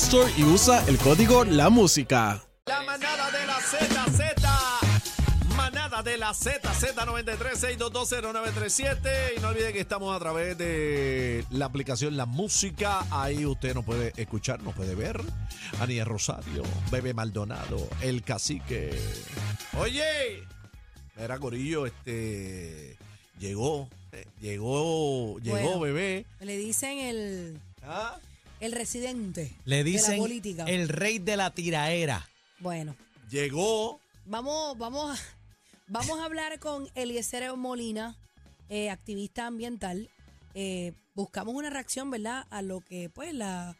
Store y usa el código La Música. La manada de la Z, Z. Manada de la Z, Z93, 6220937. Y no olviden que estamos a través de la aplicación La Música. Ahí usted nos puede escuchar, nos puede ver. Aniel Rosario, Bebe Maldonado, El Cacique. Oye, era Corillo, este. Llegó, eh, llegó, llegó, Bueno. bebé. Le dicen el, ¿Ah? El residente Le de la dicen política. el rey de la tiraera. Bueno, Llegó. vamos, vamos, a, vamos a hablar con Eliezer Molina, eh, activista ambiental. Eh, buscamos una reacción, ¿verdad? A lo que, pues, la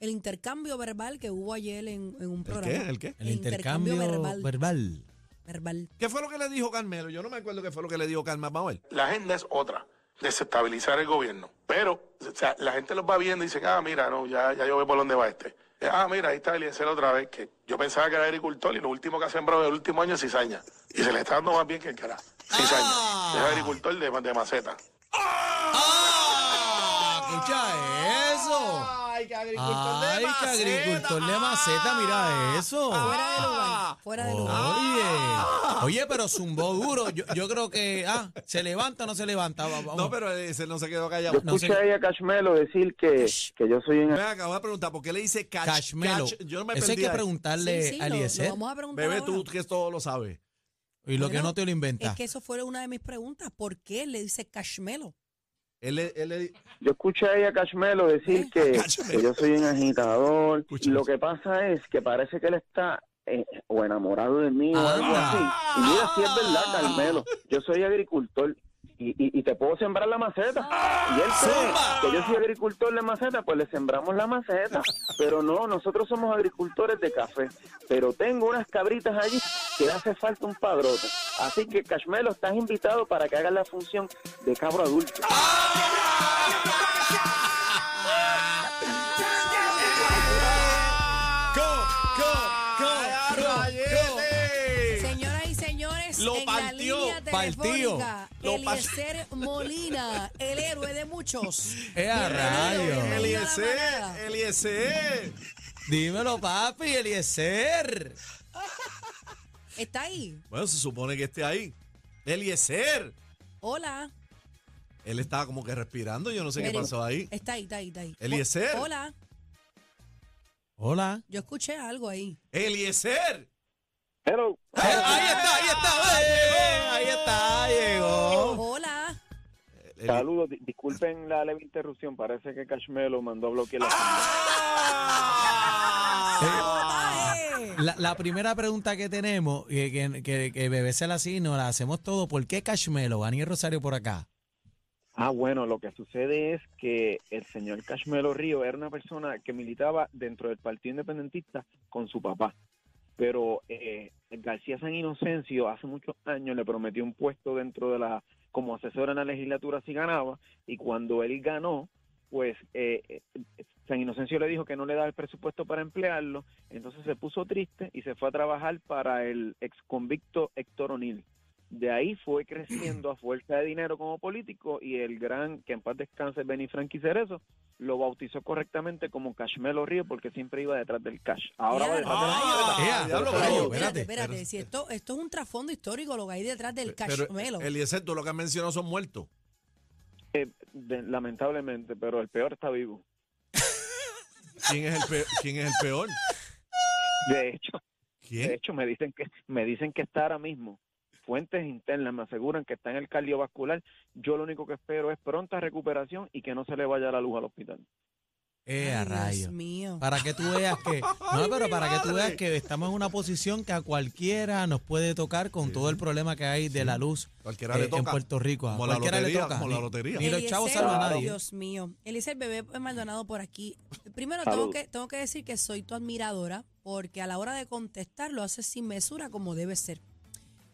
el intercambio verbal que hubo ayer en, en un ¿El programa. qué? ¿El qué? El, intercambio, verbal. verbal. ¿Qué fue lo que le dijo Carmelo? Yo no me acuerdo qué fue lo que le dijo Carmelo. Vamos a ver. La agenda es otra, desestabilizar el gobierno. Pero, o sea, la gente los va viendo y dicen, ah, mira, no, ya, ya yo veo por dónde va este. Eh, Ah, mira, ahí está Eliezer otra vez, que yo pensaba que era agricultor y lo último que ha sembrado el último año es cizaña. Y se le está dando más bien que el cara. Cizaña. Ah. Es agricultor de, de maceta. ¡Ah! ¡Escucha eso! ¡Ay, qué ¡Ay, qué agricultor de maceta! Mira eso. Fuera de lugar. Fuera de lugar. Oye, oye, pero zumbó duro. Yo, yo creo que, ah, ¿se levanta o no se levanta? Vamos. No, pero ese no se quedó Yo callado. No escuché sé. ahí a Cashmelo decir que, que yo soy un... Me acabo de preguntar, ¿por qué le dice cash, Cashmelo. cash? Yo no me Eso hay que preguntarle Sí, sí, a lo- lo, Eliezer. vamos a preguntar Bebé, ahora. tú que todo lo sabes. Y lo que no te lo inventa. Es que eso fue una de mis preguntas. ¿Por qué le dice cashmelo? Él, él, Yo escuché ahí a Cashmelo decir ¿Eh? que, Cashmelo. que yo soy un agitador. Lo que pasa es que parece que él está eh, o enamorado de mí o algo así. Y mira, si es verdad, Carmelo. Yo soy agricultor y, y, y te puedo sembrar la maceta. Y él cree que yo soy agricultor de maceta, pues le sembramos la maceta. Pero no, nosotros somos agricultores de café. Pero tengo unas cabritas allí que le hace falta un padrote. Así que, Cashmelo, estás invitado para que hagas la función de cabro adulto. Señoras y señores, Lo en partió, la línea partió. telefónica, Lo par- Eliezer Molina, el héroe de muchos. ¡Eh, a rayos! Eliezer. Eliezer. Dímelo, papi, Eliezer. ¿Está ahí? Bueno, se supone que esté ahí. Eliezer. Hola. Él estaba como que respirando, yo no sé qué pasó ahí. Está ahí, está ahí, está ahí. Eliezer. Hola. Hola. Yo escuché algo ahí. Eliezer. Hello. Ahí, ahí está, ahí está. Ahí está, llegó. Hola. Saludos, di- disculpen la leve interrupción, parece que Cashmelo mandó a bloquear la ¡Ay! La, la primera pregunta que tenemos, que, que, que, que Bebé la la hacemos todo. ¿Por qué Cashmelo? Aniel Rosario por acá. Ah, bueno, lo que sucede es que el señor Cashmelo Río era una persona que militaba dentro del Partido Independentista con su papá. Pero eh, García San Inocencio hace muchos años le prometió un puesto dentro de la, como asesor en la legislatura si ganaba, y cuando él ganó, pues eh, eh, San Inocencio le dijo que no le daba el presupuesto para emplearlo, entonces se puso triste y se fue a trabajar para el ex convicto Héctor O'Neill. De ahí fue creciendo a fuerza de dinero como político y el gran, que en paz descanse, Benny Frankie Cerezo, lo bautizó correctamente como Cashmelo Río porque siempre iba detrás del cash. Ahora va detrás de la Ah, Pero gallo, yo- espérate, espérate. Si esto, esto es un trasfondo histórico, lo que hay detrás del cashmelo. Eliezer, tú lo que has mencionado son muertos. Eh, de- lamentablemente, pero el peor está vivo. ¿Quién es el peor? ¿Quién es el peor? De hecho, de hecho me dicen que me dicen que está ahora mismo. Fuentes internas me aseguran que está en el cardiovascular. Yo lo único que espero es pronta recuperación y que no se le vaya la luz al hospital. Eh, a Ay, rayo. Dios mío. Para que tú veas que, no, pero para que tú veas que estamos en una posición que a cualquiera nos puede tocar con todo el problema que hay de la luz Cualquiera eh, le en. Puerto Rico. A Como la cualquiera le toca. como la Ni- lotería. Ni los Eliezer, chavos salvan a nadie. Dios mío. Eliezer Bebé Maldonado por aquí. Primero tengo que, tengo que decir que soy tu admiradora porque a la hora de contestar lo haces sin mesura como debe ser.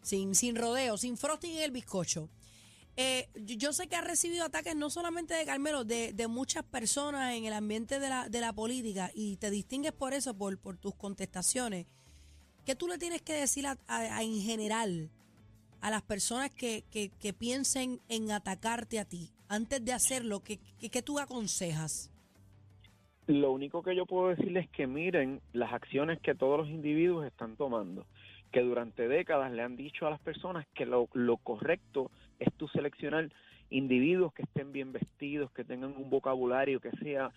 Sin, sin rodeo, sin frosting en el bizcocho. Eh, yo, sé que has recibido ataques no solamente de Carmelo, de, de muchas personas en el ambiente de la, de la política y te distingues por eso, por, por tus contestaciones. ¿Qué tú le tienes que decir a- a- en general a las personas que, que, que piensen en atacarte a ti antes de hacerlo? ¿Qué, qué, qué tú aconsejas? Lo único que yo puedo decirles es que miren las acciones que todos los individuos están tomando, que durante décadas le han dicho a las personas que lo, lo correcto es tú seleccionar individuos que estén bien vestidos, que tengan un vocabulario que sea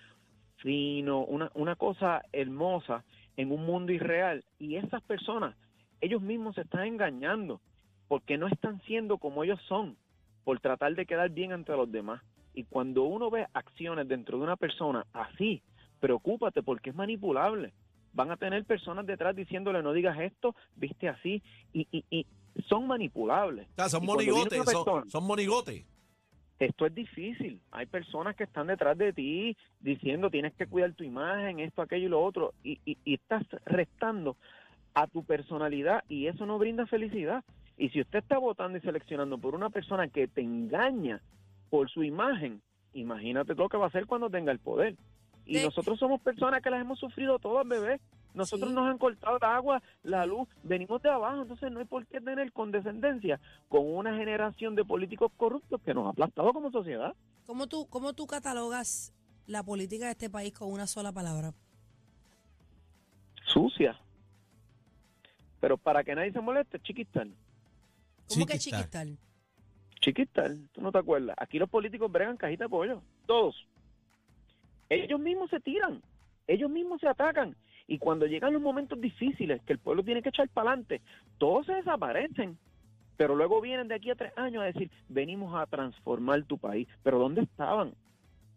fino, una, una cosa hermosa en un mundo irreal. Y esas personas, ellos mismos se están engañando porque no están siendo como ellos son, por tratar de quedar bien ante los demás. Y cuando uno ve acciones dentro de una persona así, preocúpate porque es manipulable. Van a tener personas detrás diciéndole no digas esto, viste así, y, y, y son manipulables. O sea, son monigotes, son, monigotes. esto es difícil. Hay personas que están detrás de ti diciendo tienes que cuidar tu imagen, esto, aquello y lo otro, y, y, y estás restando a tu personalidad y eso no brinda felicidad. Y si usted está votando y seleccionando por una persona que te engaña por su imagen, imagínate lo que va a hacer cuando tenga el poder. Y De- nosotros somos personas que las hemos sufrido todas, bebé. Nosotros Sí. nos han cortado el agua, la luz, venimos de abajo, entonces no hay por qué tener condescendencia con una generación de políticos corruptos que nos ha aplastado como sociedad. ¿Cómo tú, cómo tú catalogas la política de este país con una sola palabra? Sucia. Pero para que nadie se moleste, chiquistal. ¿Cómo que chiquistal? Chiquistal, tú no te acuerdas. Aquí los políticos bregan cajita de pollo, todos. Ellos mismos se tiran, ellos mismos se atacan. Y cuando llegan los momentos difíciles, que el pueblo tiene que echar para adelante, todos se desaparecen. Pero luego vienen de aquí a tres años a decir, venimos a transformar tu país. Pero ¿dónde estaban?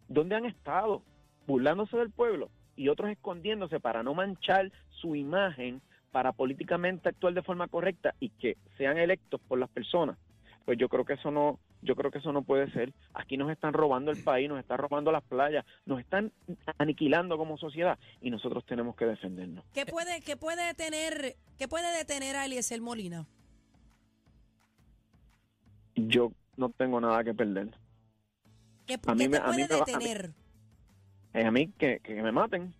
¿Dónde han estado? Burlándose del pueblo y otros escondiéndose para no manchar su imagen, para políticamente actuar de forma correcta y que sean electos por las personas. Pues yo creo que eso no, yo creo que eso no puede ser. Aquí nos están robando el país, nos están robando las playas, nos están aniquilando como sociedad y nosotros tenemos que defendernos. ¿Qué puede, qué puede detener, qué puede detener a Eliezer Molina? Yo no tengo nada que perder. ¿Qué, A mí qué a mí puede me va- a mí- detener? Es a mí que, que me maten,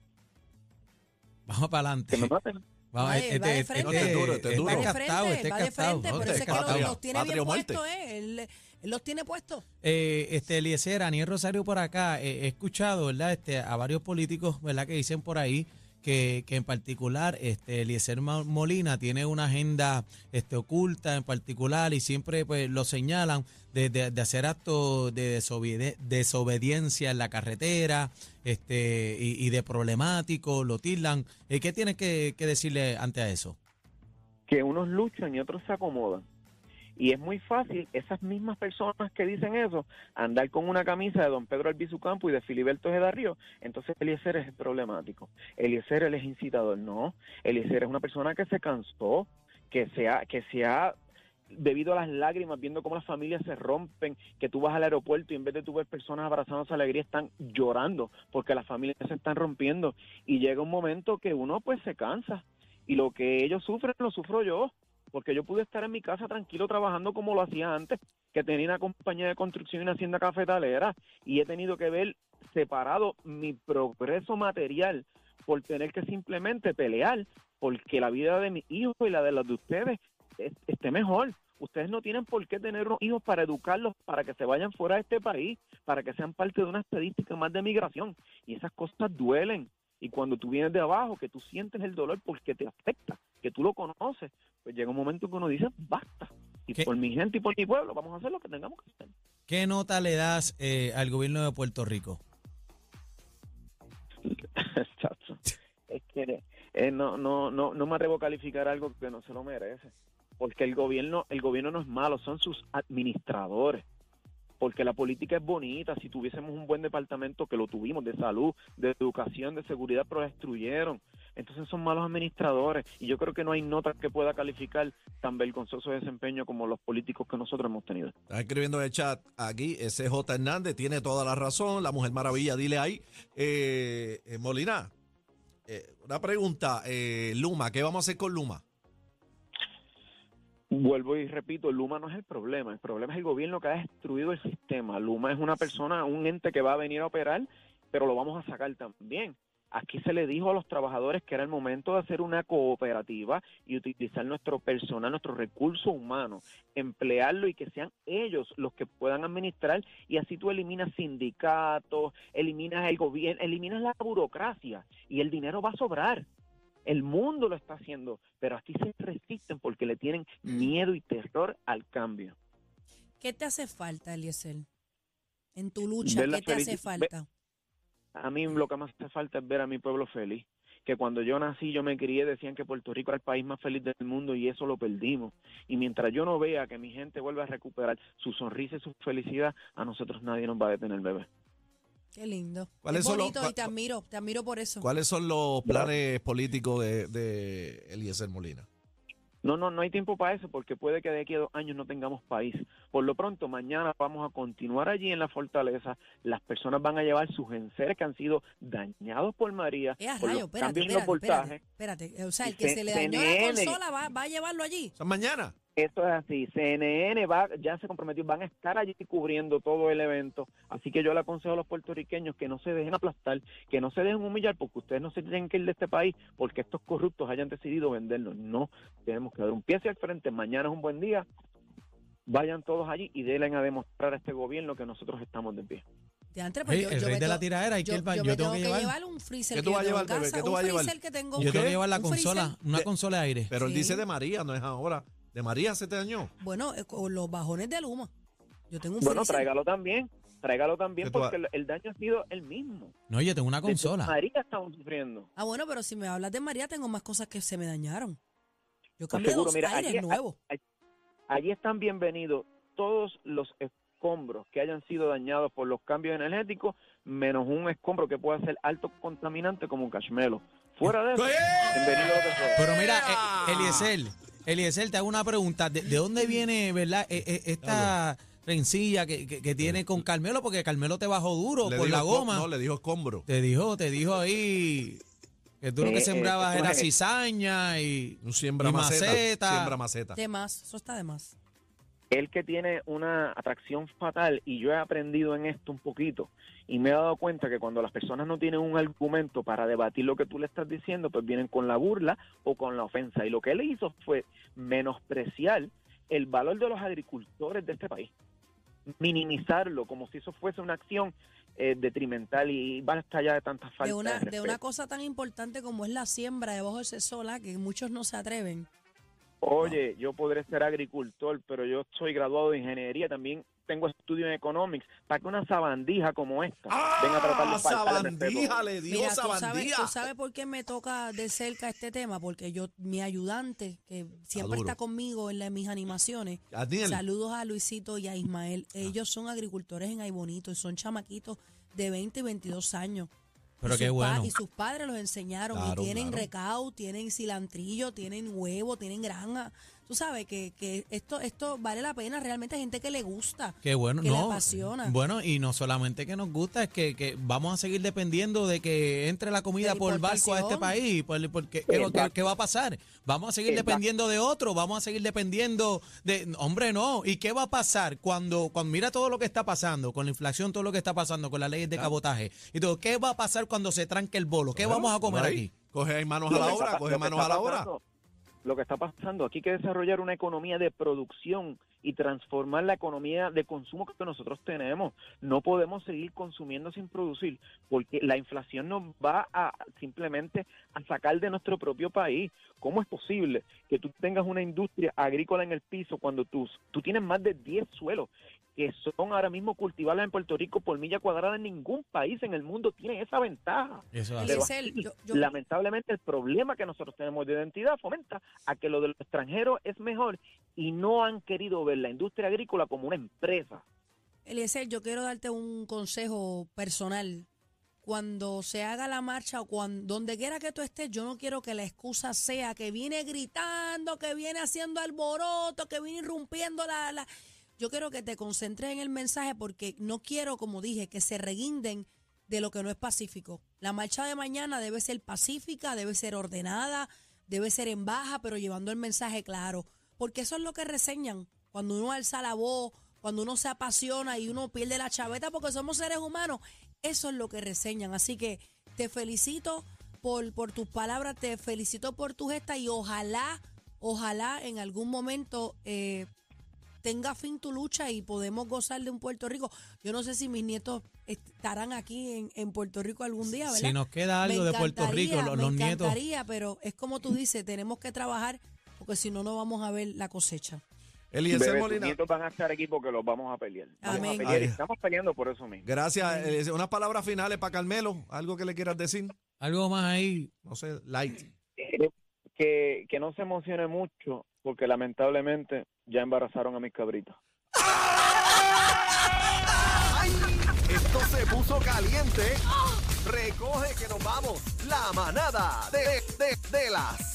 Vamos para adelante. que me maten. Vamos, Va de- este, va de este, frente. este, Este es duro, este es este duro. Va de frente, este va de captado, frente, ¿no? por Este eso es que los, los tiene patria bien puestos, ¿eh? Él, él los tiene puestos. Eh, este Eliezer, Aniel Rosario por acá, eh, he escuchado, ¿verdad? Este, a varios políticos, ¿verdad? Que dicen por ahí que, que en particular este Eliezer Molina tiene una agenda este, oculta en particular y siempre pues lo señalan de, de- hacer actos de desobediencia en la carretera este y, y de problemático, lo tildan. Eh, ¿Qué tienes que, que decirle ante a eso? que unos luchan y otros se acomodan. Y es muy fácil, esas mismas personas que dicen eso, andar con una camisa de don Pedro Albizu Campo y de Filiberto Ojeda Río, entonces Eliezer es el problemático. Eliezer él es incitador, no. Eliezer es una persona que se cansó, que se ha, que se ha debido a las lágrimas, viendo cómo las familias se rompen, que tú vas al aeropuerto y en vez de tú ver personas abrazándose alegría, están llorando porque las familias se están rompiendo. Y llega un momento que uno pues se cansa y lo que ellos sufren lo sufro yo, porque yo pude estar en mi casa tranquilo trabajando como lo hacía antes, que tenía una compañía de construcción y una hacienda cafetalera, y he tenido que ver separado mi progreso material por tener que simplemente pelear porque la vida de mis hijos y la de los de ustedes es- esté mejor. Ustedes no tienen por qué tener unos hijos para educarlos, para que se vayan fuera de este país, para que sean parte de una estadística más de migración. Y esas cosas duelen. Y cuando tú vienes de abajo, que tú sientes el dolor porque te afecta, que tú lo conoces, pues llega un momento que uno dice, basta. Y ¿Qué? por mi gente y por mi pueblo, vamos a hacer lo que tengamos que hacer. ¿qué nota le das eh, al gobierno de Puerto Rico? Es que eh, no, no, no, no me atrevo a calificar algo que no se lo merece. Porque el gobierno, el gobierno no es malo, son sus administradores. Porque la política es bonita. Si tuviésemos un buen departamento, que lo tuvimos, de salud, de educación, de seguridad, pero lo destruyeron. Entonces son malos administradores. Y yo creo que no hay nota que pueda calificar tan vergonzoso desempeño como los políticos que nosotros hemos tenido. Está escribiendo en el chat aquí, ese J. Hernández tiene toda la razón, la Mujer Maravilla, dile ahí. Eh, eh, Molina, eh, una pregunta, eh, Luma, ¿qué vamos a hacer con Luma? Vuelvo y repito, Luma no es el problema, el problema es el gobierno que ha destruido el sistema. Luma es una persona, un ente que va a venir a operar, pero lo vamos a sacar también. Aquí se le dijo a los trabajadores que era el momento de hacer una cooperativa y utilizar nuestro personal, nuestro recurso humano, emplearlo y que sean ellos los que puedan administrar y así tú eliminas sindicatos, eliminas el gobierno, eliminas la burocracia y el dinero va a sobrar. El mundo lo está haciendo, pero aquí se resisten porque le tienen miedo y terror al cambio. ¿Qué te hace falta, Eliezer? En tu lucha, ¿qué te hace falta? A mí lo que más hace falta es ver a mi pueblo feliz. Que cuando yo nací, yo me crié, decían que Puerto Rico era el país más feliz del mundo y eso lo perdimos. Y mientras yo no vea que mi gente vuelva a recuperar su sonrisa y su felicidad, a nosotros nadie nos va a detener, bebé. Qué lindo. ¿Cuáles es son los- bonito y te admiro, te admiro por eso. ¿Cuáles son los planes políticos de, de Eliezer Molina? No, no, no hay tiempo para eso porque puede que de aquí a dos años no tengamos país. Por lo pronto, mañana vamos a continuar allí en la fortaleza. Las personas van a llevar sus enseres que han sido dañados por María, Eh, a por rayo, los espérate, cambios en los espérate, voltajes. espérate, espérate. O sea, el que se le dañó la CNN. consola va, va a llevarlo allí. ¿Son mañana? Esto es así. CNN va, ya se comprometió, van a estar allí cubriendo todo el evento. Así que yo le aconsejo a los puertorriqueños que no se dejen aplastar, que no se dejen humillar, porque ustedes no se tienen que ir de este país porque estos corruptos hayan decidido vendernos. No, tenemos que dar un pie hacia el frente. Mañana es un buen día. Vayan todos allí y denle a demostrar a este gobierno que nosotros estamos de pie. De antes, pues yo, el yo rey me de la to- tiradera, yo, que ir pa- yo me tengo tengo que que llevar. llevar un freezer ¿Qué que tú vas a llevar, bebé? casa, ¿Qué tú un vas a llevar? freezer que tengo. Yo tengo que llevar la un consola, freezer. una De- consola de aire. Pero él dice de María, no es ahora. ¿De María se te dañó? Bueno, eh, con los bajones de Luma. Yo tengo un Bueno, freezer. tráigalo también. Tráigalo también ¿Qué tú porque el, el daño ha sido el mismo. No, yo tengo una Desde consola. María estamos sufriendo. Ah, bueno, pero si me hablas de María, tengo más cosas que se me dañaron. Yo Pues cambié seguro, dos mira, aires allí- nuevos. Allí están bienvenidos todos los escombros que hayan sido dañados por los cambios energéticos, menos un escombro que pueda ser alto contaminante como un cashmelo. Fuera de eso, bienvenido a lo que sea. Pero mira, eh, Eliezer, Eliezer, te hago una pregunta. ¿De, de dónde viene, verdad, eh, eh, esta rencilla que, que- que tiene con Carmelo? Porque Carmelo te bajó duro Le por la goma. No, le dijo escombro. Te dijo, te dijo ahí que tú lo Eh, que eh, sembrabas esto era cizaña y, Un siembra y maceta. maceta. Siembra maceta. De más, eso está de más. Él que tiene una atracción fatal, y yo he aprendido en esto un poquito, y me he dado cuenta que cuando las personas no tienen un argumento para debatir lo que tú le estás diciendo, pues vienen con la burla o con la ofensa. Y lo que él hizo fue menospreciar el valor de los agricultores de este país, minimizarlo como si eso fuese una acción eh, detrimental y basta ya de tantas faltas De una, de de una cosa tan importante como es la siembra debajo de ese sola, que muchos no se atreven. Oye, yo podré ser agricultor, pero yo soy graduado de ingeniería, también tengo estudios en economics, para que una sabandija como esta venga a tratar de ¡Ah! Sabandija, le dijo Mira, ¿tú sabes, sabandija. tú sabes por qué me toca de cerca este tema? Porque yo, mi ayudante, que siempre está conmigo en la- mis animaciones, saludos a Luisito y a Ismael. Ellos son agricultores en Aybonito y son chamaquitos de 20 y 22 años. Pero y qué bueno. Y sus padres los enseñaron. Claro, y tienen claro. recao, tienen cilantrillo, tienen huevo, tienen granja. Tú sabes que, que esto, esto vale la pena. Realmente hay gente que le gusta. Qué bueno, que le no. apasiona. Bueno, y no solamente que nos gusta, es que, que vamos a seguir dependiendo de que entre la comida De por barco a este país. Por- porque, ¿qué, va a pasar? Vamos a seguir Exacto. dependiendo de otro, vamos a seguir dependiendo de... Hombre, no. ¿Y qué va a pasar cuando, cuando mira todo lo que está pasando, con la inflación, todo lo que está pasando, con las leyes de cabotaje y todo? ¿Qué va a pasar cuando se tranque el bolo? ¿Qué vamos a comer ahí. aquí? Coge manos a la que obra, coge que manos a la obra. Lo que está pasando, aquí hay que desarrollar una economía de producción y transformar la economía de consumo que nosotros tenemos. No podemos seguir consumiendo sin producir, porque la inflación nos va a simplemente a sacar de nuestro propio país. ¿Cómo es posible que tú tengas una industria agrícola en el piso cuando tú, tú tienes más de 10 suelos? Que son ahora mismo cultivables en Puerto Rico por milla cuadrada. Ningún país en el mundo tiene esa ventaja. Eso es Pero así. Eliezer, aquí, yo- yo- lamentablemente el problema que nosotros tenemos de identidad fomenta a que lo del extranjero es mejor y no han querido ver la industria agrícola como una empresa. Eliezer, yo quiero darte un consejo personal. Cuando se haga la marcha o cuando, donde quiera que tú estés, yo no quiero que la excusa sea que viene gritando, que viene haciendo alboroto, que viene irrumpiendo la... la- Yo quiero que te concentres en el mensaje porque no quiero, como dije, que se reguinden de lo que no es pacífico. La marcha de mañana debe ser pacífica, debe ser ordenada, debe ser en baja, pero llevando el mensaje claro. Porque eso es lo que reseñan. Cuando uno alza la voz, cuando uno se apasiona y uno pierde la chaveta porque somos seres humanos, eso es lo que reseñan. Así que te felicito por, por tus palabras, te felicito por tu gesta y ojalá, ojalá en algún momento eh, tenga fin tu lucha y podemos gozar de un Puerto Rico. Yo no sé si mis nietos estarán aquí en, en Puerto Rico algún día, ¿verdad? Si nos queda Me algo de Puerto Rico, los, me los nietos. encantaría, pero es como tú dices, tenemos que trabajar porque si no, no vamos a ver la cosecha. Eliezer Molina. nietos van a estar aquí porque los vamos a pelear. Vamos Amén. a pelear y Ay. estamos peleando por eso mismo. Gracias. Eliezer. Unas palabras finales para Carmelo. Algo que le quieras decir. Algo más ahí. No sé, light. Eh, que, que no se emocione mucho porque lamentablemente ya embarazaron a mis cabritas. Esto se puso caliente. Recoge que nos vamos. La manada de, de, de la.